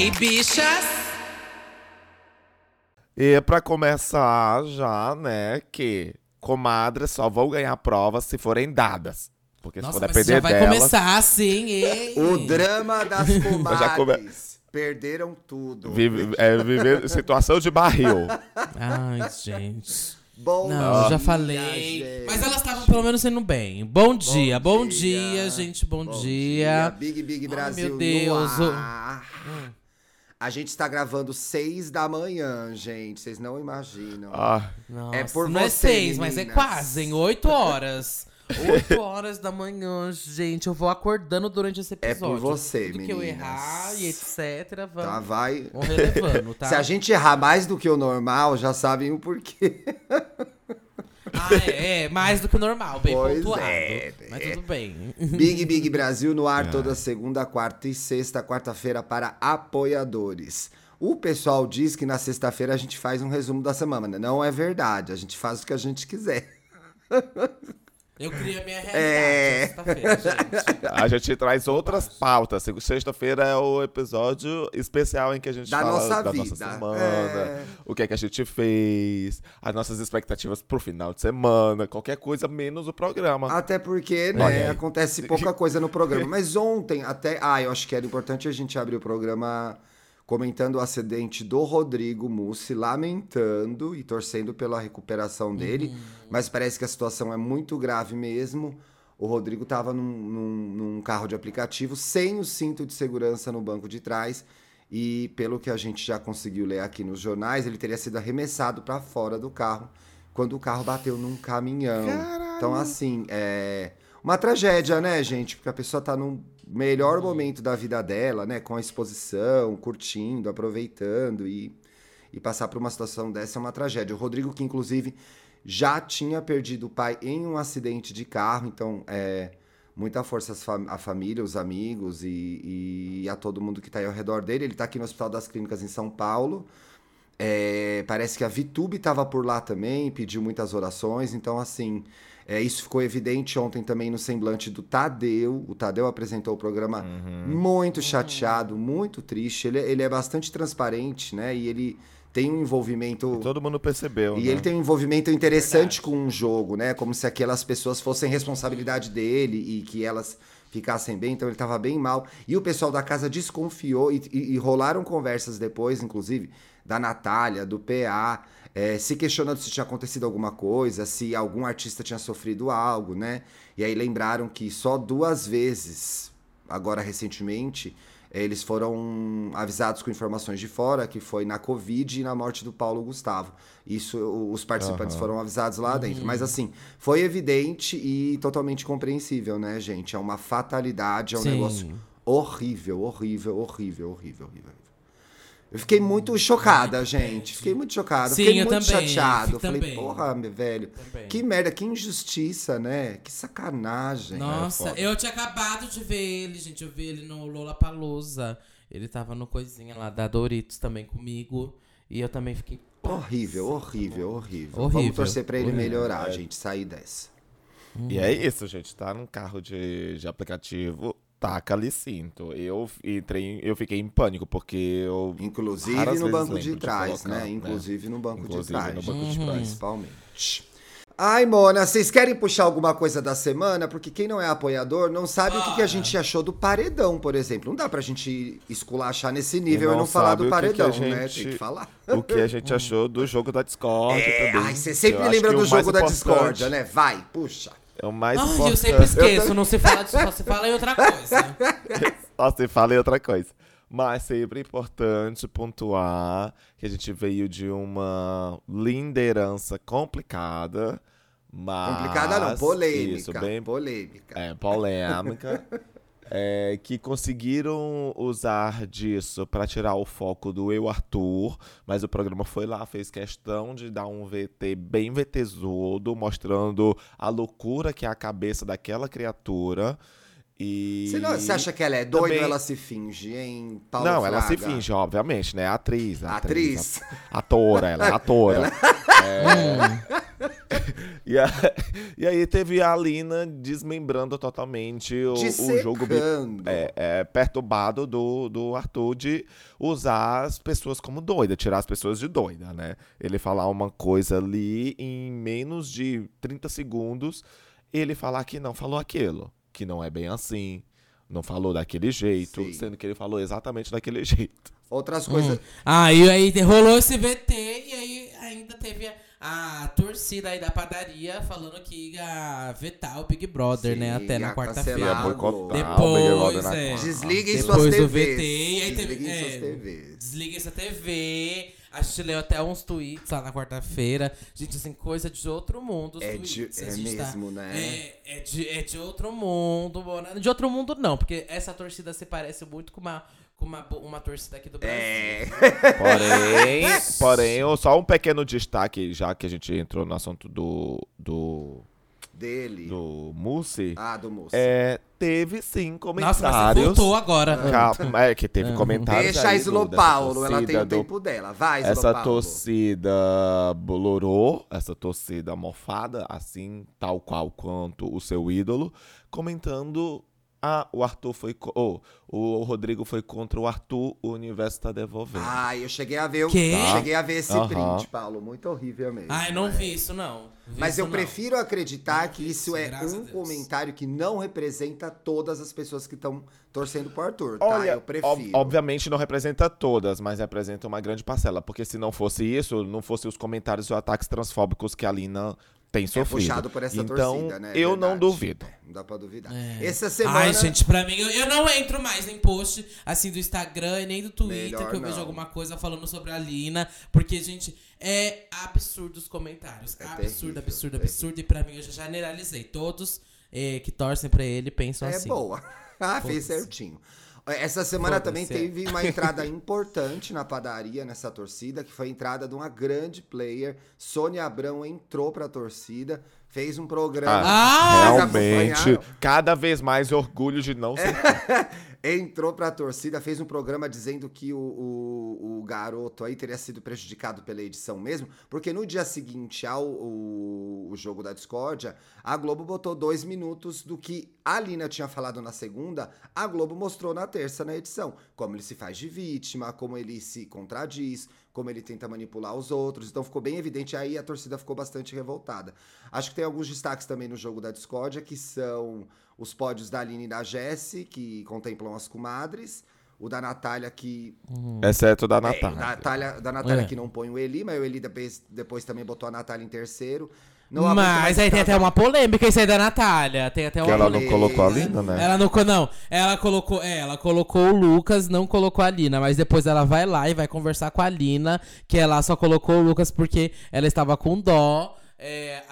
Hey, bichas! E pra começar já, né, que comadres só vão ganhar provas se forem dadas. Porque Nossa, se for mas depender já vai delas... começar assim, hein? O drama das já come- comadres. Perderam tudo. Vive, é, viver situação de barril. Ai, gente. Bom Não, dia, já falei. gente. Mas elas estavam pelo menos sendo bem. Bom dia, bom, dia. dia. gente, bom, Bom dia. Big Big Ai, Brasil meu Deus, no ar. A gente está gravando seis da manhã, gente. Vocês não imaginam. Ah, Nossa, É por não é você, seis, mas é meninas. quase, em oito horas. Oito horas da manhã, gente. Eu vou acordando durante esse É episódio. por você, Tudo que eu meninas. errar e etc, Tá, vamos, vai. vamos relevando, tá? Se a gente errar mais do que o normal, já sabem o porquê. Ah, é, é, mais do que o normal, bem Pois pontuado. é, Mas é. tudo bem. Big Big Brasil no É. ar toda segunda, quarta e sexta, quarta-feira para apoiadores. O pessoal diz que na sexta-feira a gente faz um resumo da semana. Não é verdade, a gente faz o que a gente quiser. Eu criei a minha realidade É. sexta-feira, gente. a gente traz outras pautas. Sexta-feira é o episódio especial em que a gente Da fala nossa da vida. nossa semana, É. o que é que a gente fez, as nossas expectativas pro final de semana, qualquer coisa menos o programa. Até porque, né, acontece pouca coisa no programa. Mas ontem, até. Ah, eu acho que era importante a gente abrir o programa comentando o acidente do Rodrigo Mussi, lamentando e torcendo pela recuperação dele. Mas parece que a situação é muito grave mesmo. O Rodrigo estava num, num- num carro de aplicativo sem o cinto de segurança no banco de trás. E pelo que a gente já conseguiu ler aqui nos jornais, ele teria sido arremessado para fora do carro quando o carro bateu num caminhão. Então, assim, é uma tragédia, né, gente? Porque a pessoa tá num melhor momento da vida dela, né? Com a exposição, curtindo, aproveitando e, e passar por uma situação dessa é uma tragédia. O Rodrigo, que inclusive já tinha perdido o pai em um acidente de carro, então é muita força à família, os amigos e, e a todo mundo que tá aí ao redor dele. Ele tá aqui no Hospital das Clínicas em São Paulo. É, parece que a Vitube estava por lá também, pediu muitas orações. Então, assim, é, isso ficou evidente ontem também no semblante do Tadeu. O Tadeu apresentou o programa muito chateado, muito triste. Ele, ele é bastante transparente, né? E ele tem um envolvimento. Todo mundo percebeu, E né? ele tem um envolvimento interessante com o jogo, né? Como se aquelas pessoas fossem responsabilidade dele e que elas ficassem bem. Então ele tava bem mal. E o pessoal da casa desconfiou e, e- e rolaram conversas depois, inclusive, da Natália, do PA, eh, se questionando se tinha acontecido alguma coisa, se algum artista tinha sofrido algo, né? E aí lembraram que só duas vezes, agora recentemente, eh, eles foram avisados com informações de fora, que foi na Covid e na morte do Paulo Gustavo. Isso os participantes Aham. foram avisados lá dentro. Mas assim, foi evidente e totalmente compreensível, né, gente? É uma fatalidade, é um Sim. negócio horrível, horrível, horrível, horrível, horrível. Eu fiquei muito chocada, gente. Fiquei muito chocada. Sim, fiquei eu muito também, chateado. eu Falei, também. porra, meu velho. Também. Que merda, que injustiça, né? Que sacanagem. Nossa, foda. eu tinha acabado de ver ele, gente. Eu vi ele no Lollapalooza. Ele tava no coisinha lá da Doritos também comigo. E eu também fiquei. Horrível, horrível, horrível. Horrível, Vamos torcer pra ele horrível. melhorar, gente. Sair dessa. E é isso, gente. Tá num carro de, de aplicativo, taca ali cinto. Eu entrei, eu fiquei em pânico, porque eu. Inclusive no banco de trás, colocar, né? né? Inclusive no banco Inclusive de trás. no banco de trás. Principalmente. Ai, Mona, vocês querem puxar alguma coisa da semana? Porque quem não é apoiador não sabe o que, que a gente achou do paredão, por exemplo. Não dá pra gente esculachar nesse nível e não não, falar do o que que paredão, né? gente- Tem que falar. O que a gente achou do jogo da Discord É, também. ai, você sempre lembra do jogo da discórdia, né? Vai, puxa. É o mais Ai, importante. eu sempre esqueço. Não se fala disso, só se fala em outra coisa. Só se fala em outra coisa. Mas sempre é importante pontuar que a gente veio de uma liderança complicada. Mas, Complicada não, polêmica. Isso, bem polêmica. é, polêmica. é, que conseguiram usar disso para tirar o foco do Eu Arthur, mas o programa foi lá, fez questão de dar um VT bem VTzudo, mostrando a loucura que é a cabeça daquela criatura. E Você, não- você acha que ela é doida também- ou ela se finge, hein, Paulo não, ela se finge, obviamente, né? Atriz. Atriz? a- Atora, ela é atora. É. E, a- e aí teve a Alina desmembrando totalmente o, o jogo é, é, perturbado do, do Arthur de usar as pessoas como doida, tirar as pessoas de doida, né? Ele falar uma coisa ali em menos de 30 segundos, ele falar que não falou aquilo, que não é bem assim, não falou daquele jeito, Sim. sendo que ele falou exatamente daquele jeito. Outras coisas. Ah, e aí rolou esse VT e aí ainda teve a, a torcida aí da padaria falando que ia vetar o Big Brother, Sim, né? Até na quarta-feira. Depois, é. Desliguem suas do TVs. VT, e aí Desliguem é. suas TVs. Desliga essa TV. A gente leu até uns tweets lá na quarta-feira. Gente, assim, coisa de outro mundo. os É de- tweets. É tá- mesmo, né? É, é de, é de outro mundo. mano. De outro mundo, não, porque essa torcida se parece muito com uma, com uma, uma torcida aqui do Brasil. É. Porém, porém, só um pequeno destaque, já que a gente entrou no assunto do, do, Dele. do Mussi. Ah, do moço. É, teve sim Nossa, comentários. mas você voltou agora. Calma, é que teve comentários. Deixa a aí Islo do- dessa Paulo, ela tem o do- tempo dela. Vai, Islo Essa Paulo. torcida bolorô, essa torcida mofada, assim, tal qual quanto o seu ídolo, comentando. Ah, o Arthur foi. co- oh, o Rodrigo foi contra o Arthur, o universo tá devolvendo. Ah, eu cheguei a ver o... Quê? Cheguei a ver esse Aham. print, Paulo. Muito horrível mesmo. Ai, não É. vi isso, não. Vi Mas isso, eu não. prefiro acreditar Não que isso isso, é um comentário que não representa todas as pessoas que estão torcendo pro Arthur, tá? Olha, eu prefiro. ob- obviamente não representa todas, mas representa uma grande parcela. Porque se não fosse isso, não fossem os comentários e ataques transfóbicos que a Lina tem é sofrido. puxado por essa então, torcida, né? eu não Verdade. duvido. É, não dá pra duvidar. É. Essa semana... Ai, gente, pra mim, eu, eu não entro mais em post assim do Instagram e nem do Twitter Melhor que eu vejo não. alguma coisa falando sobre a Lina. Porque, gente, é absurdo os comentários. É absurdo, terrível, absurdo, terrível. absurdo. E pra mim, eu já generalizei. Todos eh, que torcem pra ele pensam É assim. boa. Ah, fez certinho. Essa semana também é. teve uma entrada importante na padaria, nessa torcida, que foi a entrada de uma grande player. Sônia Abrão entrou pra torcida, fez um programa. Ah! Realmente, cada vez mais orgulho de não ser. Entrou pra torcida, fez um programa dizendo que o, o, o garoto aí teria sido prejudicado pela edição mesmo, porque no dia seguinte ao o, o jogo da discórdia, a Globo botou dois minutos do que a Lina tinha falado na segunda, a Globo mostrou na terça na edição. Como ele se faz de vítima, como ele se contradiz, como ele tenta manipular os outros. Então ficou bem evidente, aí a torcida ficou bastante revoltada. Acho que tem alguns destaques também no jogo da discórdia, que são os pódios da Aline e da Jessie, que contemplam as comadres. O da Natália, que. Exceto da É, Natália. da Natália, da Natália É. que não põe o Eli, mas o Eli depois, depois também botou a Natália em terceiro. Não Mas aí tem até uma polêmica isso aí da Natália. Tem até uma Que ela não polêmica. colocou a Lina, né? Ela não, não, ela colocou, é, ela colocou o Lucas, não colocou a Lina, mas depois ela vai lá e vai conversar com a Lina, que ela só colocou o Lucas porque ela estava com dó, é,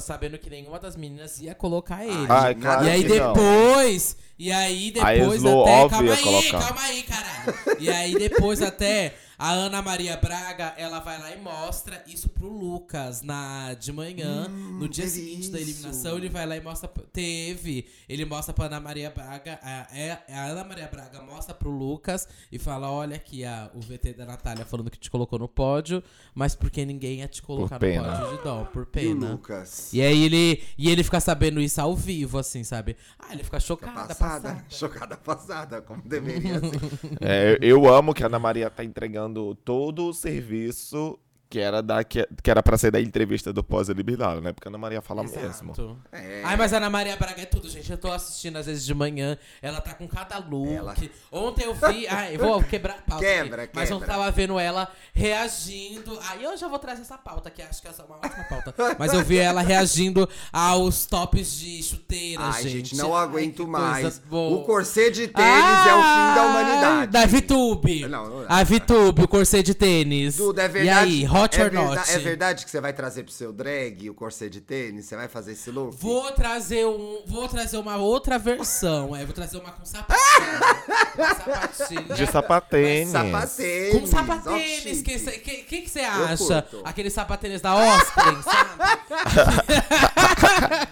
sabendo que nenhuma das meninas ia colocar ele. Ai, claro e aí que não. depois, e aí depois Slo, até, calma aí, colocar. calma aí, caralho. E aí depois até a Ana Maria Braga, ela vai lá e mostra isso pro Lucas na de manhã, no dia seguinte da isso. eliminação, ele vai lá e mostra. Teve. Ele mostra pra Ana Maria Braga. A, é, a Ana Maria Braga mostra pro Lucas e fala: Olha aqui a, o VT da Natália falando que te colocou no pódio, mas porque ninguém ia te colocar no pena. pódio de dó, por E o pena. Lucas. E aí ele, e ele fica sabendo isso ao vivo, assim, sabe? Ah, ele fica Fica chocado, passada, passada. chocada passada, como deveria ser. É, eu amo que a Ana Maria tá entregando todo o serviço que era, da, que, que era pra ser da entrevista do pós-eliminado, né? Porque a Ana Maria fala mesmo. Exato. É. Ai, mas a Ana Maria Braga é tudo, gente. Eu tô assistindo às vezes de manhã. Ela tá com cada look. Ela- Ontem eu vi. Ai, vou quebrar a pauta. Quebra, aqui, Mas ontem eu tava vendo ela reagindo. Aí eu já vou trazer essa pauta, que acho que essa é uma ótima pauta. Mas eu vi ela reagindo aos tops de chuteira, Ai, gente. gente, não Ai, aguento mais. boa. O corset de tênis é o fim da humanidade. Da VTube. Não, não é. A VTube, o corset de tênis. Duda, é E verdade. aí, hot é or verda- not? É verdade que você vai trazer pro seu drag o corset de tênis? Você vai fazer esse look? Vou trazer um. Vou trazer uma outra versão. É, vou trazer uma com sapatinho. De sapatênis. Sapatênis. Com sapatênis, ó, que que, que, que você acha? curto. Aquele sapatênis da Osprey, sabe?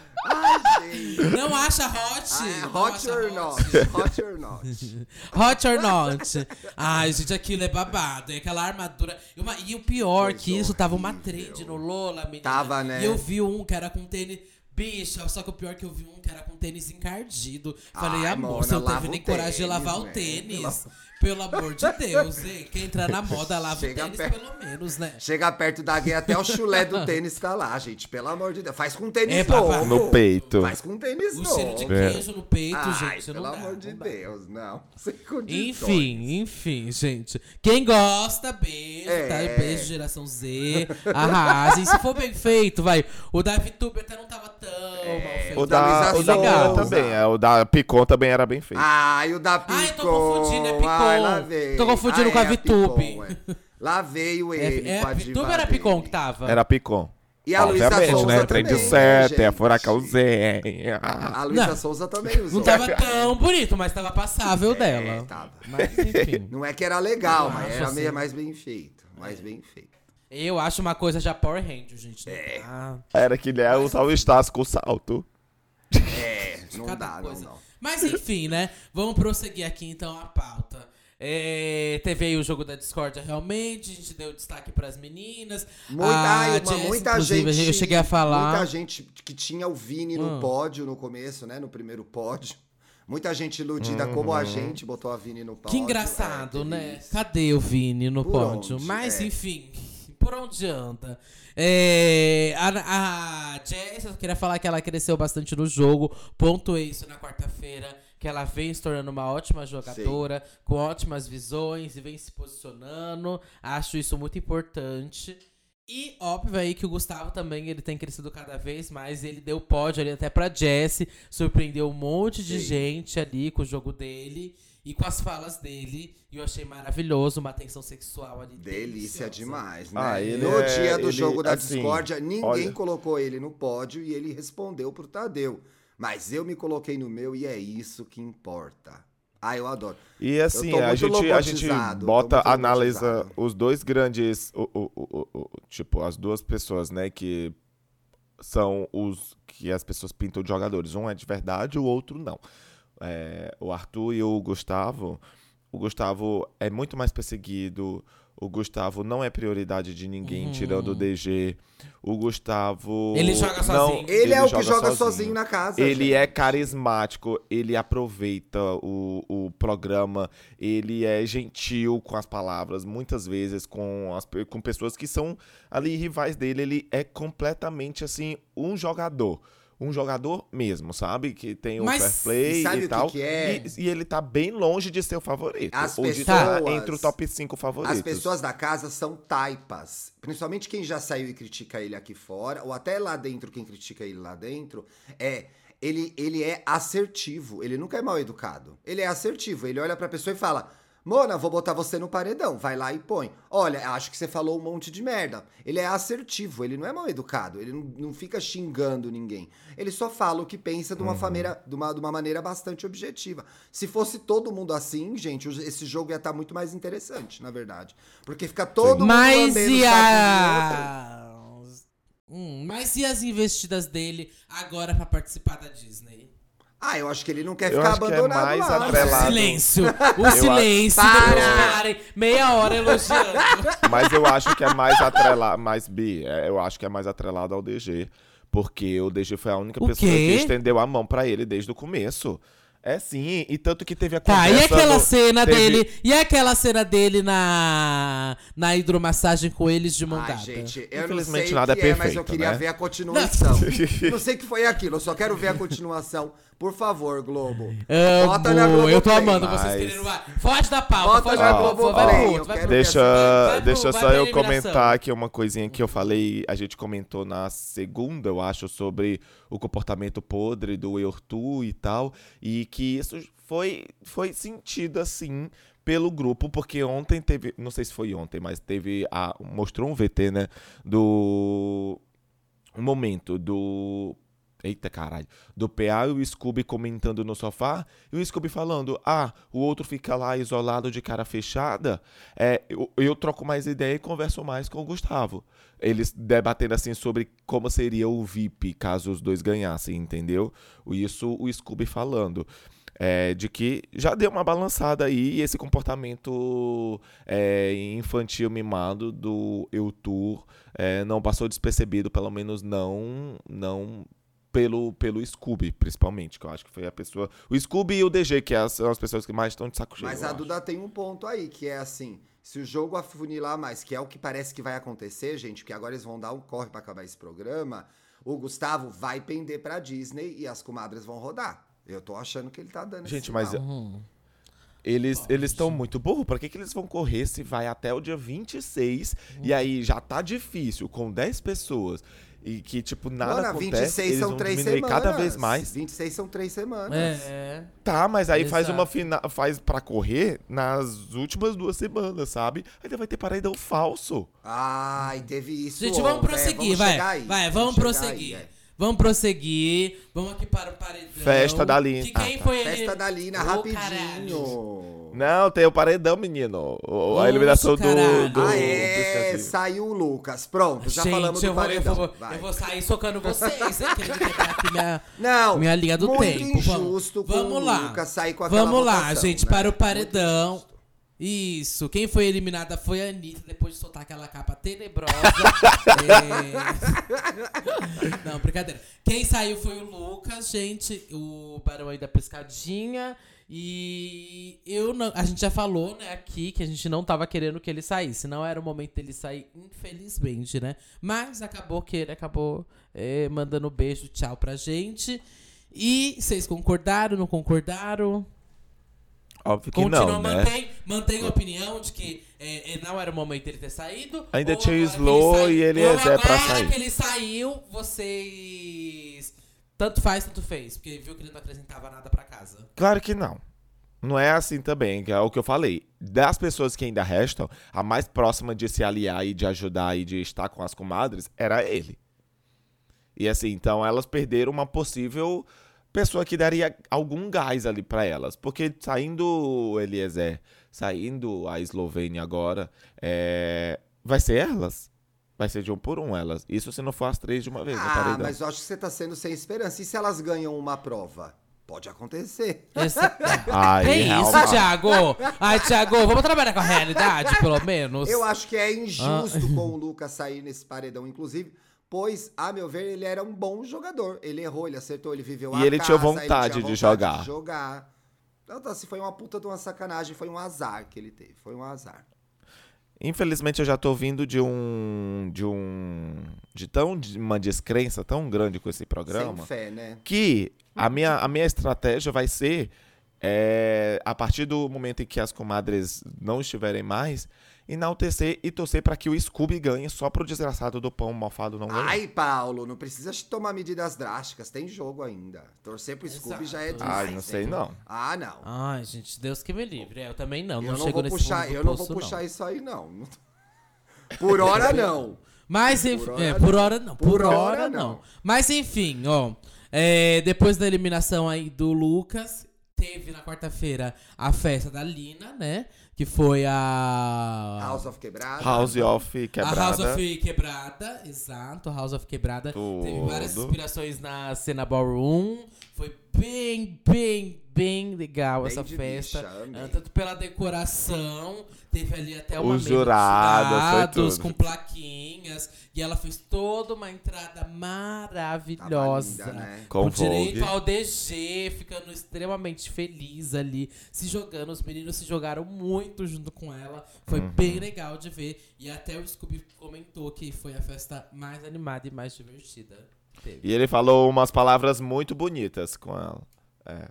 Não acha hot? Ah, é hot acha or hot? not? Hot or not? Hot or not? Ai, gente, aquilo é babado. É aquela armadura. E, uma- e o pior Coisa que isso tava uma trend no Lola, menina. Tava, né? E eu vi um que era com tênis. Bicha, só que o pior é que eu vi um que era com tênis encardido. Falei, Ai, amor, você não teve o nem coragem de lavar o né? tênis. Pelo amor de Deus, hein? Quem entrar na moda, lava Chega o tênis perto. pelo menos, né? Chega perto da gay, até o chulé do tênis tá lá, gente. Pelo amor de Deus. Faz com tênis É, papai. novo. No peito. Faz com tênis O novo. cheiro de É. queijo no peito, Ai, gente, pelo não dá, amor de não dá. Deus, não. Sem condições. Enfim, enfim, gente. Quem gosta, beijo, É. tá? Beijo, geração Z. Arrasem. Se for bem feito, vai. O da VTube até não tava É, mal feito. O da o da Legal. Também, é, o da Picon também era bem feito. Ai, o da Picon. Ai, eu tô confundindo, é Picon. Ai, lá veio. Tô confundindo Ah, com a é. Picon, é. Lá veio É, ele é, com a a diva VTube era. Picon que tava? Era Picon. E a Luísa Souza né? Trem de também, sete, gente. é furacão Z. A Luísa Não. Souza também usou. Não tava tão bonito, mas tava passável É, dela. tava. Mas enfim. Não é que era legal, mas era assim. meio mais bem feito. Mais bem feito. Eu acho uma coisa já Power Ranger, gente. Não É. dá. Era que nem usar o Estácio com salto. É, não Cada dá, não, coisa. não. Mas enfim, né? Vamos prosseguir aqui então a pauta. É, teve aí o jogo da discórdia realmente, a gente deu destaque pras meninas. Muita, A uma- Jess, muita gente. Eu cheguei a falar. Muita gente que tinha o Vini no Hum. pódio no começo, né? No primeiro pódio. Muita gente iludida como a gente botou a Vini no pódio. Que engraçado, É, né? Cadê o Vini no Por pódio? onde? Mas É. enfim, por onde anda? É, a, a Jess, eu queria falar que ela cresceu bastante no jogo. Pontuei isso na quarta-feira. Que ela vem se tornando uma ótima jogadora, com ótimas visões e vem se posicionando. Acho isso muito importante. E óbvio aí que o Gustavo também ele tem crescido cada vez mais. Ele deu pódio ali até pra Jess. Surpreendeu um monte de Sim. gente ali com o jogo dele e com as falas dele. Eu achei maravilhoso, uma atenção sexual ali. Delícia deliciosa. demais, né? Ah, ele no é- dia do ele, jogo da assim, discórdia, ninguém olha- colocou ele no pódio e ele respondeu pro Tadeu. Mas eu me coloquei no meu e é isso que importa. Ah, eu adoro. E assim, a gente, a gente bota, analisa os dois grandes, o, o- o- o- o- tipo, as duas pessoas, né, que são os que as pessoas pintam de jogadores. Um é de verdade, o outro não. É, o Arthur e o Gustavo, o Gustavo é muito mais perseguido, o Gustavo não é prioridade de ninguém, Uhum. tirando o DG. O Gustavo... Ele joga não- sozinho. Ele, é o que joga sozinho, na casa. ele gente. é carismático, ele aproveita o, o programa, ele é gentil com as palavras, muitas vezes com, as, com pessoas que são ali rivais dele. Ele é completamente assim, um jogador. Um jogador mesmo, sabe? Que tem o Mas fair play sabe e o que tal. que é? E, e ele tá bem longe de ser o favorito. As ou de estar pessoas- entre o top 5 favoritos. As pessoas da casa são taipas. Principalmente quem já saiu e critica ele aqui fora, ou até lá dentro, quem critica ele lá dentro, é. Ele, ele é assertivo, ele nunca é mal educado. Ele é assertivo, ele olha pra pessoa e fala: Mona, vou botar você no paredão. Vai lá e põe. Olha, acho que você falou um monte de merda. Ele é assertivo, ele não é mal educado, ele não, não fica xingando ninguém. Ele só fala o que pensa de uma, fameira- de uma, de uma maneira bastante objetiva. Se fosse todo mundo assim, gente, esse jogo ia estar muito mais interessante, na verdade. Porque fica todo mundo Mas e a... Hum, mas e as investidas dele agora pra participar da Disney? Ah, eu acho que ele não quer Eu ficar acho que é abandonado mais lá. atrelado. Silêncio. O silêncio. Para! Depois de ficarem meia hora elogiando. Mas eu acho que é mais atrelado, mais bi, é, eu acho que é mais atrelado ao DG, porque o DG foi a única O pessoa quê? que estendeu a mão pra ele desde o começo. É sim, e tanto que teve a Tá, conversa e aquela do- cena teve- dele? E aquela cena dele na na hidromassagem com eles de mão Ai, dada? gente, eu não Infelizmente sei nada o é que é, mas eu perfeito, queria né? ver a continuação. não sei o que foi aquilo, eu só quero ver a continuação. Por favor, Globo. Bota na Amo, Globoplay. eu tô amando Mas- vocês querendo. vai. Foge da pauta, Bota foge na da Globoplay, vai pro eu outro, vai pro Deixa, vai- pro- deixa vai só eu comentar aqui uma coisinha que eu falei, a gente comentou na segunda, eu acho, sobre o comportamento podre do Eurtu e tal, e que isso foi, foi sentido assim pelo grupo, porque ontem teve, não sei se foi ontem, mas teve a mostrou um VT, né, do um momento do Eita caralho. Do PA e o Scooby comentando no sofá. E o Scooby falando: Ah, o outro fica lá isolado de cara fechada. É, eu, eu troco mais ideia e converso mais com o Gustavo. Eles debatendo assim sobre como seria o VIP caso os dois ganhassem, entendeu? Isso o Scooby falando. É, de que já deu uma balançada aí esse comportamento é, infantil mimado do Eutur é, não passou despercebido, pelo menos não não pelo, pelo Scooby, principalmente, que eu acho que foi a pessoa. O Scooby e o DG, que é são as pessoas que mais estão de saco cheio. Mas eu a acho. Duda tem um ponto aí, que é assim: se o jogo afunilar mais, que é o que parece que vai acontecer, gente, que agora eles vão dar um corre pra acabar esse programa, o Gustavo vai pender pra Disney e as comadres vão rodar. Eu tô achando que ele tá dando Gente, esse mas. Uhum. Eles eles estão muito burros. Pra que, que eles vão correr se vai até o dia 26 e aí já tá difícil com 10 pessoas e que, tipo, nada Mano, acontece, 26 eles são vão três diminuir semanas. cada vez mais. 26 são três semanas. É. Tá, mas aí faz Exato. uma final, faz para correr nas últimas duas semanas, sabe? Ainda vai ter paredão falso. Ai, teve isso. Gente, vamos ontem. É, prosseguir, vamos vai. aí, Vai, vamos chegar prosseguir. aí, é. Vamos prosseguir. Vamos aqui para o paredão. Festa da Lina. Que quem Ah, tá. foi ele? Festa da Lina, Ô, rapidinho. caralho. Não, tem o paredão, menino. O- Nossa, a eliminação do, do, ah, é, saiu o Lucas. Pronto, já Gente, falamos eu do vou, eu, paredão. vou, Vai. eu vou sair socando vocês, aqui minha, Não, minha linha do muito tempo. injusto vamos, com vamos o lá. Lucas sair com aquela Vamos lá, votação, gente, né? para o paredão. Isso, quem foi eliminada foi a Anitta, depois de soltar aquela capa tenebrosa. É... Não, brincadeira. Quem saiu foi o Lucas, gente, o Barão aí da Pescadinha. E eu não, a gente já falou, né, aqui que a gente não tava querendo que ele saísse. Não era o momento dele sair, infelizmente, né? Mas acabou que ele acabou é, mandando beijo, tchau pra gente. E vocês concordaram, não concordaram? Óbvio que Continua, não, né? mantém, mantém a opinião de que é, é, não era o momento dele ter saído. Ainda tinha o Slow sai- e ele é pra agora sair. que ele saiu, vocês. Tanto faz, tanto fez. Porque viu que ele não acrescentava nada pra casa. Claro que não. Não é assim também, é o que eu falei. Das pessoas que ainda restam, a mais próxima de se aliar e de ajudar e de estar com as comadres era ele. E assim, então elas perderam uma possível pessoa que daria algum gás ali pra elas. Porque saindo Eliezer, saindo a Eslovênia agora, é, vai ser elas. Vai ser de um por um elas. Isso se não for as três de uma vez. no Ah, mas eu acho que você tá sendo sem esperança. E se elas ganham uma prova? Pode acontecer. Essa... Ai, é isso, Ralph. Thiago. Ai, Thiago, vamos trabalhar com a realidade, pelo menos. Eu acho que é injusto Ah. com o Lucas sair nesse paredão, inclusive, pois, a meu ver, ele era um bom jogador. Ele errou, ele acertou, ele viveu E a ele tinha casa, vontade ele tinha de jogar. de jogar. Então, tá, se foi uma puta de uma sacanagem, foi um azar que ele teve. Foi um azar. Infelizmente eu já tô vindo de um de um de tão de uma descrença tão grande com esse programa Sem fé, né? que a minha, a minha estratégia vai ser é, a partir do momento em que as comadres não estiverem mais enaltecer e torcer para que o Scooby ganhe só pro desgraçado do pão malfado não ganhar. Ai, Paulo, não precisa tomar medidas drásticas. Tem jogo ainda. Torcer pro Scooby já é Exato. demais. Ai, não sei hein? não. Ah, não. Ai, gente, Deus que me livre. Eu também não. eu Não, não chego vou nesse puxar, eu não vou poço, puxar isso aí, não. Por hora, não. Mas enfim, Por hora é, não. por hora não. Por, Por hora, hora não. não. Mas enfim, ó. é, depois da eliminação aí do Lucas, teve na quarta-feira a festa da Lina, né? Que foi a. House of Quebrada. House of A quebrada. House of Quebrada, exato, House of Quebrada. Teve várias Tudo. inspirações na cena ballroom. Foi bem, bem, bem legal Bem essa festa. bicha. Ah, Tanto pela decoração, teve ali até uma Os jurados, com plaquinhas. E ela fez toda uma entrada maravilhosa. Linda, né? Com Com direito ao DG, ficando extremamente feliz ali, se jogando. Os meninos se jogaram muito junto com ela. Foi Uhum. bem legal de ver. E até o Scooby comentou que foi a festa mais animada e mais divertida. Teve. E ele falou umas palavras muito bonitas com ela. É.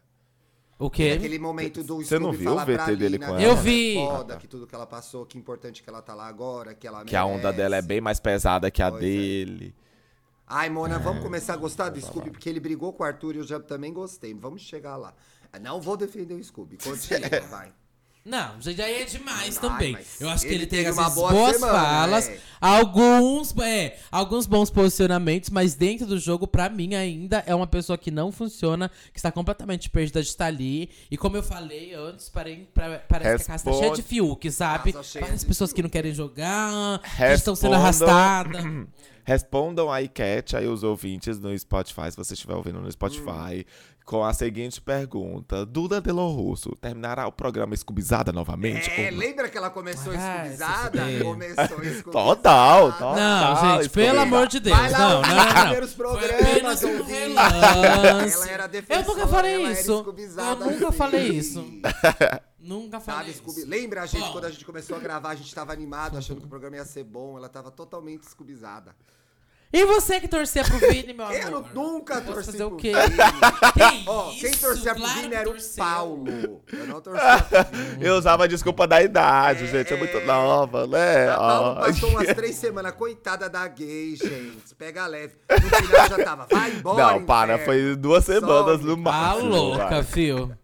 O quê? aquele momento do Você não viu o VT dele Lina com que ela? Eu vi. É foda, que tudo que ela passou, que importante que ela tá lá agora, que ela Que a onda merece. dela é bem mais pesada que a Pois é. dele. Ai, Mona, vamos começar a gostar do Scooby, porque ele brigou com o Arthur e eu já também gostei. Vamos chegar lá. Não vou defender o Scooby. Continua, vai. Não, já é demais Ai, também. Eu acho que ele ele tem vezes, boa boas semana, falas, é. alguns, é, alguns bons posicionamentos, mas dentro do jogo, pra mim, ainda é uma pessoa que não funciona, que está completamente perdida de estar ali. E como eu falei antes, parei, pra- parece que a casa tá cheia de. Fiuk, sabe? Várias pessoas que não querem jogar, que estão sendo arrastadas. Respondam a enquete aí os ouvintes no Spotify, se você estiver ouvindo no Spotify, com a seguinte pergunta. Duda Delo Russo terminará o programa escubizada novamente? É, lembra que ela começou Ah, escubizada? esse- Começou escubizada. Total, total. Não, gente, isso pelo amor de Deus. Vai lá não, não, não, primeiros programas, um. Ela era Eu defensora, nunca falei ela era isso. Eu escubizada, nunca falei isso. Nunca falei isso. Lembra a gente, Bom. quando a gente começou a gravar, a gente tava animado, achando que o programa ia ser bom. Ela tava totalmente escubizada. E você que torcia pro Vini, meu amor? Eu nunca torci fazer o pro quê? Vini. Que Ó, isso? quem torcia pro Claro Vini que era o torceu. Paulo. Eu não torcia pro Vini. Eu usava a desculpa da idade, gente. É muito nova, né? A Paulo Ó. passou umas três semanas, coitada da gay, gente. Pega leve. No final já tava, vai embora. Não, para, inferno. foi duas semanas no Some. Tá máximo. louca, vai. fio.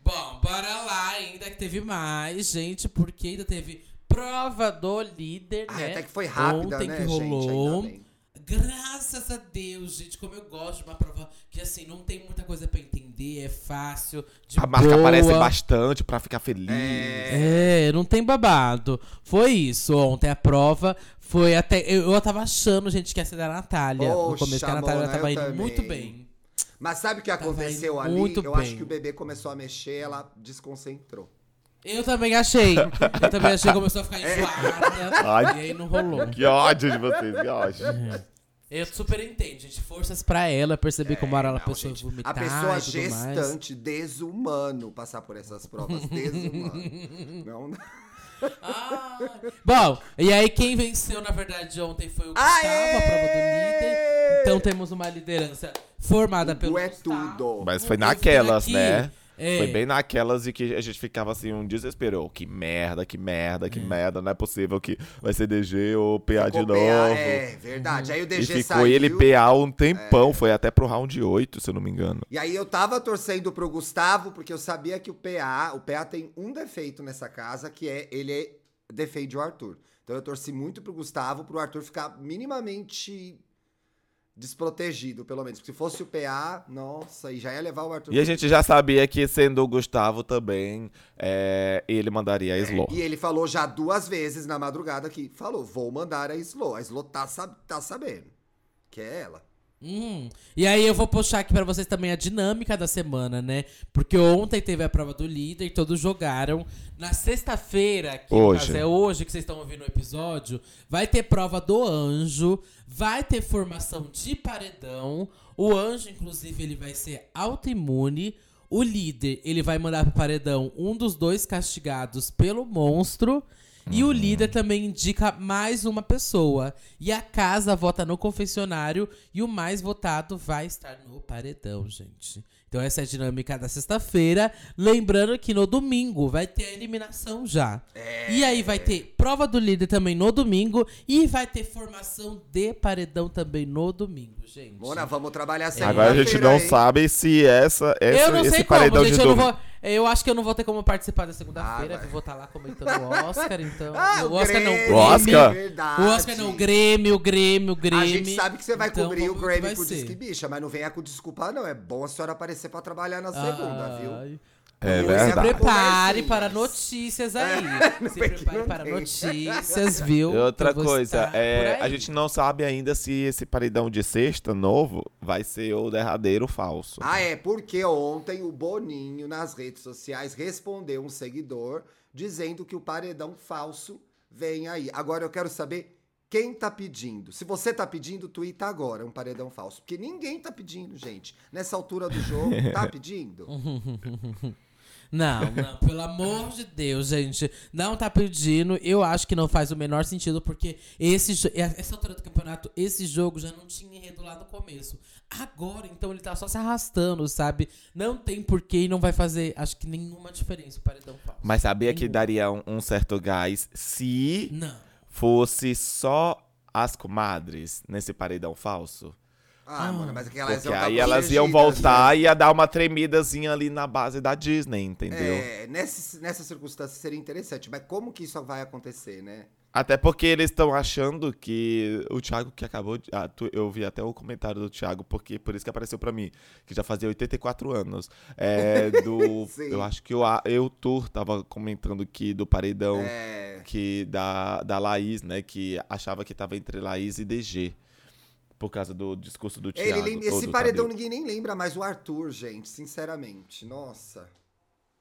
Bom, bora lá, ainda que teve mais, gente, porque ainda teve prova do líder, Ah, né? até que foi rápida, Ontem né, que gente? rolou. Bem. Graças a Deus, gente, como eu gosto de uma prova que assim, não tem muita coisa pra entender, é fácil, de A marca boa. aparece bastante pra ficar feliz. É, não tem babado. Foi isso ontem a prova. Foi até. Eu, eu tava achando, gente, que ia ser da Natália. no Poxa, começo, que a Natália Mona, tava eu indo também. muito bem. Mas sabe o que aconteceu ali? muito eu bem. acho que o bebê começou a mexer, ela desconcentrou. Eu também achei. Eu também achei que começou a ficar enjoada. Ai. E aí não rolou. Que ódio de vocês, que ódio. Eu super entendo, gente. Forças pra ela perceber como era a Não, pessoa gente, vomitar. a pessoa e tudo mais. gestante, desumano passar por essas provas. Desumano. não, não. Ah, bom, e aí quem venceu, na verdade, ontem foi o Gustavo, Aê! a prova do líder. Então temos uma liderança formada pelo Gu é Gustavo. tudo. Mas foi naquelas, aqui, né? É. Foi bem naquelas e que a gente ficava assim, um desespero. Oh, que merda, que merda, que merda. Não é possível que vai ser DG ou PA de Ficou novo. PA, é, verdade. Aí o E DG ficou saiu. ele PA um tempão. Foi até pro round 8, se eu não me engano. E aí eu tava torcendo pro Gustavo, porque eu sabia que o PA, o PA tem um defeito nessa casa, que é ele é defende o Arthur. Então eu torci muito pro Gustavo, pro Arthur ficar minimamente desprotegido, pelo menos. Porque se fosse o PA, nossa, e já ia levar o Arthur. E a gente já sabia que, sendo o Gustavo também, é, ele mandaria a Slow. E ele falou já duas vezes na madrugada que falou, vou mandar a Slow. A Slow tá, tá sabendo. Que é ela. Hum, E aí eu vou puxar aqui pra vocês também a dinâmica da semana, né? Porque ontem teve a prova do líder, todos jogaram. Na sexta-feira, que Hoje. é hoje que vocês estão ouvindo o episódio, vai ter prova do anjo, vai ter formação de paredão. O anjo, inclusive, ele vai ser autoimune. O líder, ele vai mandar pro paredão um dos dois castigados pelo monstro. E o líder também indica mais uma pessoa. E a casa vota no confessionário e o mais votado vai estar no paredão, gente. Então essa é a dinâmica da sexta-feira. Lembrando que no domingo vai ter a eliminação já. E aí vai ter prova do líder também no domingo e vai ter formação de paredão também no domingo, gente. Mona, vamos trabalhar segunda Agora a gente não sabe se essa, essa eu não esse sei como, paredão gente. de Eu, não domingo. vou, eu acho que eu não vou ter como participar da segunda-feira. Ah, vai. vou estar lá comentando o Oscar, então. Ah, o Oscar não, o Grêmio, Grêmio. O Oscar? Verdade. O Oscar não, o Grêmio, o Grêmio, o Grêmio. A gente sabe que você vai Então, cobrir o vamos ver o que Grammy vai com o. Disque Bicha, mas não venha com desculpa, não. É bom a senhora aparecer pra trabalhar na segunda, viu? É Se verdade. prepare Conversinhas. para notícias aí. Se é que prepare para tem. notícias, viu? E outra coisa, é, a gente não sabe ainda se esse paredão de sexta novo vai ser o derradeiro falso. Ah, é, porque ontem o Boninho nas redes sociais respondeu um seguidor dizendo que o paredão falso vem aí. Agora eu quero saber quem tá pedindo. Se você tá pedindo, tuita agora um paredão falso. Porque ninguém tá pedindo, gente. Nessa altura do jogo, tá pedindo? Não, não, pelo amor de Deus, gente. Não tá pedindo. Eu acho que não faz o menor sentido, porque esse, essa altura do campeonato, esse jogo já não tinha enredo lá no começo. Agora, então, ele tá só se arrastando, sabe? Não tem porquê e não vai fazer, acho que nenhuma diferença o paredão falso. Mas sabia que daria um, um certo gás se Não. fosse só as comadres nesse paredão falso? Ah, mano, mas aquelas Porque iam tá aí elas iam protegidas, voltar e ia dar uma tremidazinha ali na base da Disney, entendeu? É, nessa, nessa circunstância seria interessante, mas como que isso vai acontecer, né? Até porque eles estão achando que o Thiago que acabou de. ah, tu- eu vi até o comentário do Thiago, porque por isso que apareceu pra mim, que já fazia 84 anos. É, do. Eu acho que o eu Tour tava comentando que do paredão É, que da, da Laís, né? Que achava que tava entre Laís e DG. Por causa do discurso do ele Thiago. lembra- ou esse paredão Tadeu. ninguém nem lembra mais o Arthur, gente, sinceramente. Nossa.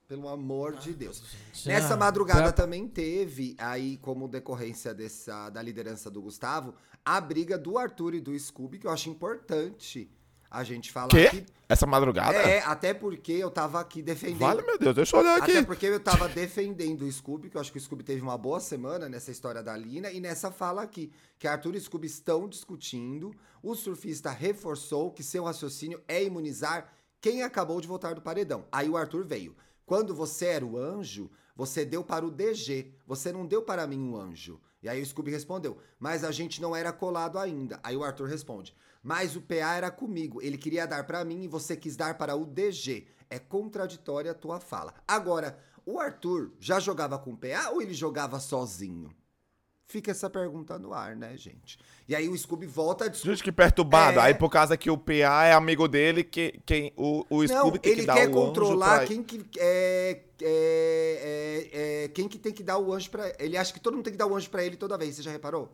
Pelo amor de Deus. gente, Nessa ah, madrugada pra- também teve, aí, como decorrência dessa, da liderança do Gustavo, a briga do Arthur e do Scooby, que eu acho importante a gente falar Quê? aqui. Essa madrugada? É, até porque eu tava aqui defendendo. Vale, meu Deus, deixa eu olhar aqui. Até porque eu tava defendendo o Scooby, que eu acho que o Scooby teve uma boa semana nessa história da Lina, e nessa fala aqui, que Arthur e Scooby estão discutindo, o surfista reforçou que seu raciocínio é imunizar quem acabou de voltar do paredão. Aí o Arthur veio. Quando você era o anjo, você deu para o DG, você não deu para mim um anjo. E aí o Scooby respondeu, mas a gente não era colado ainda. Aí o Arthur responde, mas o PA era comigo, ele queria dar para mim e você quis dar para o DG. É contraditória a tua fala. Agora, o Arthur já jogava com o PA ou ele jogava sozinho? Fica essa pergunta no ar, né, gente? E aí o Scooby volta a discutir. Gente, que perturbado. É. Aí, por causa que o PA é amigo dele, que, quem, o, o Não, Scooby tem ele que dar quer o controlar anjo pra... quem que é, é, é, é, quem que tem que dar o anjo pra ele. acha que todo mundo tem que dar o anjo pra ele toda vez. Você já reparou?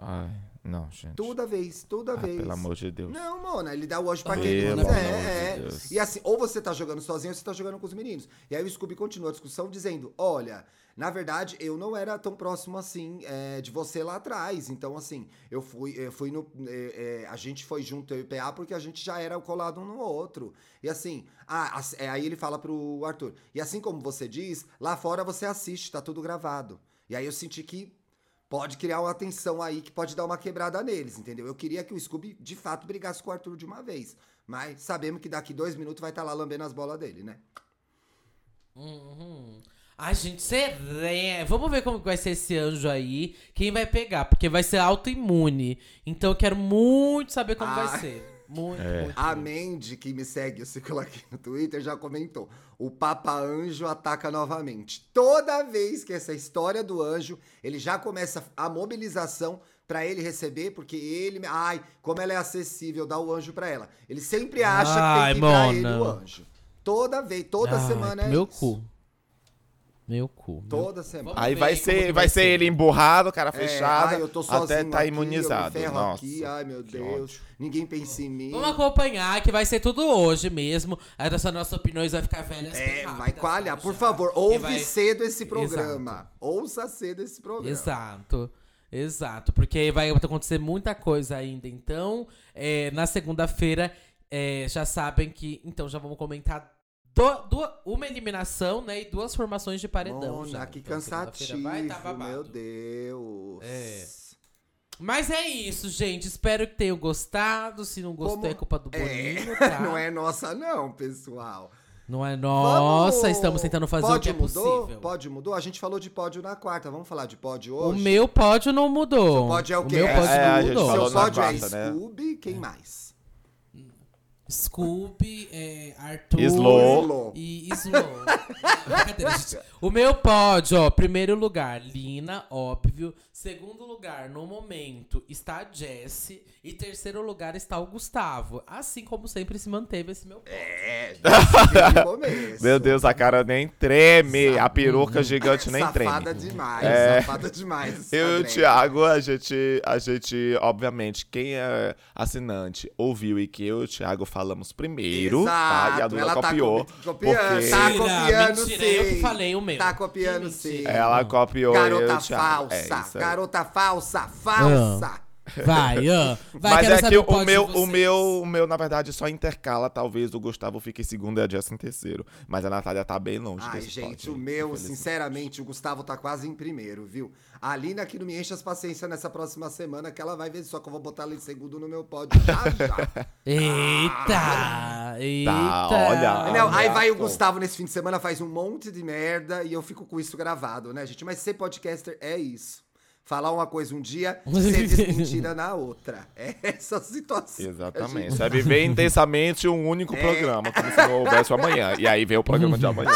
Ai, não, gente. Toda vez, toda Ah, vez. pelo amor de Deus. Não, mona, ele dá o anjo pra Pelo quem ele amor quiser. de É. E assim, ou você tá jogando sozinho ou você tá jogando com os meninos. E aí o Scooby continua a discussão dizendo: olha. Na verdade, eu não era tão próximo assim é, de você lá atrás. Então, assim, eu fui, eu fui no. é, é, a gente foi junto, eu e o PA, porque a gente já era colado um no outro. E assim, ah, aí ele fala pro Arthur. E assim como você diz, lá fora você assiste, tá tudo gravado. E aí eu senti que pode criar uma tensão aí que pode dar uma quebrada neles, entendeu? Eu queria que o Scooby de fato brigasse com o Arthur de uma vez. Mas sabemos que daqui dois minutos vai estar lá lambendo as bolas dele, né? Uhum. Ai, gente, seré. Vamos ver como vai ser esse anjo aí. Quem vai pegar? Porque vai ser autoimune. Então eu quero muito saber como Ah. vai ser. Muito, É. muito. A. Mandy, que me segue, eu sigo aqui no Twitter, já comentou. O Papa Anjo ataca novamente. Toda vez que essa história do anjo, ele já começa a mobilização pra ele receber, porque ele. Ai, como ela é acessível, dá o anjo pra ela. Ele sempre acha Ai, que tem que dar ele o anjo. Toda vez, toda Ai, semana é Meu isso. cu. Meu cu. meu Toda semana. Vamos Aí ver vai como ser, que vai ser ele emburrado, cara É, fechada, ai, eu tô sozinho até tá aqui, imunizado. Eu me ferro Nossa. aqui, ai meu que Deus. Ninguém pensa em mim. Vamos acompanhar, que vai ser tudo hoje mesmo. Aí essas nossas opiniões vai ficar velhas. bem É, rápidas, vai coalhar. tá, Por já? favor, ouve vai- cedo esse programa. Ouça cedo esse programa. Exato. Exato. Porque aí vai acontecer muita coisa ainda. Então, é, na segunda-feira, é, já sabem que. Então, já vamos comentar do- du- uma eliminação, né? E duas formações de paredão. Mona, já. que Então, cansativo, vai tá babado. meu Deus. É. Mas é isso, gente. Espero que tenham gostado. Se não gostou, Como- é culpa do É, Boninho, tá? não é nossa não, pessoal. Não é nossa, Vamos- estamos tentando fazer o Pódio que é mudou? possível. Pódio mudou? A gente falou de pódio na quarta. Vamos falar de pódio O hoje? meu pódio não mudou. pódio é o quê? meu É, pódio é, não mudou. Seu na pódio é quarta, né? Scooby, quem mais? Scooby, é, Arthur Slow. E Slow. Brincadeira, gente. O meu pódio, ó, primeiro lugar, Lina, óbvio. Segundo lugar, no momento, está a Jessie. E terceiro lugar está o Gustavo. Assim como sempre se manteve esse meu pódio. É, desde. Meu Deus, a cara nem treme, a peruca gigante nem treme. Safada demais, É. safada demais. Eu e o. Thiago, a gente, a gente, obviamente, quem é assinante ouviu e que eu e o Thiago falamos primeiro, tá? E a Exato, Duda ela tá copiou. copi- copiando, porque tá copiando mentira, eu que sim. falei o meu. Tá copiando sim. ela copiou eu Garota o Thiago. falsa, É garota falsa, falsa. Vai, ó. Vai, Mas quero é saber que o meu, o meu, o meu, na verdade, só intercala. Talvez o Gustavo fique em segundo e a Jess em terceiro. Mas a Natália tá bem longe Ai, desse gente, pódio, o meu, sinceramente, o Gustavo tá quase em primeiro, viu? A Alina aqui não me enche as paciências nessa próxima semana, que ela vai ver só que eu vou botar ela em segundo no meu pódio já já. Eita! Eita! olha. Não, aí Ah, vai o pô. Gustavo nesse fim de semana, faz um monte de merda e eu fico com isso gravado, né, gente? Mas ser podcaster é isso. Falar uma coisa um dia, ser desmentida na outra. É essa a situação. Exatamente. Você vai viver intensamente um único É. programa, como se não houvesse o amanhã. E aí vem o programa de amanhã.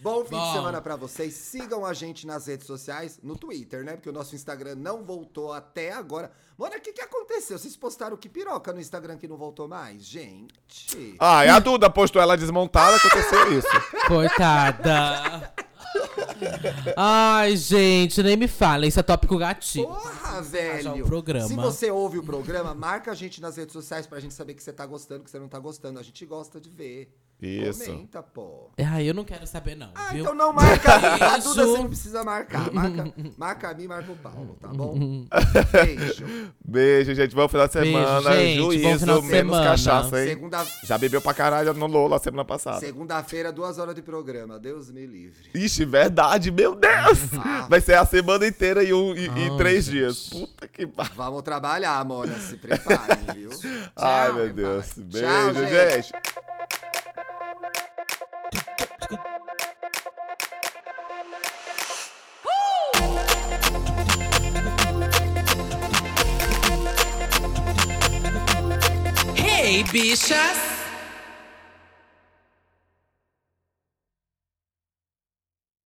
Bom fim de Bom. semana pra vocês. Sigam a gente nas redes sociais, no Twitter, né? Porque o nosso Instagram não voltou até agora. Mano, o que, que aconteceu? Vocês postaram que piroca no Instagram que não voltou mais? Gente. Ah, e a Duda postou ela desmontada, aconteceu isso. Coitada. Ai, gente, nem me fala. Isso é tópico gatinho. Porra, velho. programa. Se você ouve o programa, marca a gente nas redes sociais pra gente saber que você tá gostando, que você não tá gostando. A gente gosta de ver. Isso. Comenta, pô. Ai, eu não quero saber, não, Ah, viu? então não marca a mim. A Beijo. Duda você não precisa marcar. Marca, marca a mim, marca o Paulo, tá bom? Beijo. Beijo, gente. Bom final de Beijo, semana. gente. Bom Juízo, final de menos semana. cachaça, hein? Segunda, Já bebeu pra caralho no Lola semana passada. segunda-feira, duas horas de programa. Deus me livre. Ixi, verdade, meu Deus! Ah. Vai ser a semana inteira e, um, e, e Ai, três gente. dias. Puta que pariu. Vamos trabalhar, Mona. Se preparem, viu? Ai, Tchau, meu Deus. pai. Beijo, Tchau, gente. Hey, bichas!